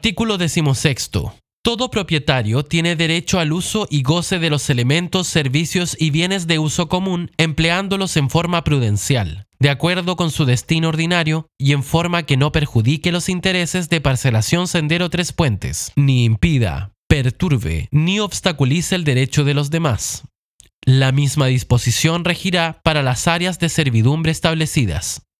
Artículo decimosexto. Todo propietario tiene derecho al uso y goce de los elementos, servicios y bienes de uso común empleándolos en forma prudencial, de acuerdo con su destino ordinario y en forma que no perjudique los intereses de Parcelación Sendero Tres Puentes, ni impida, perturbe ni obstaculice el derecho de los demás. La misma disposición regirá para las áreas de servidumbre establecidas.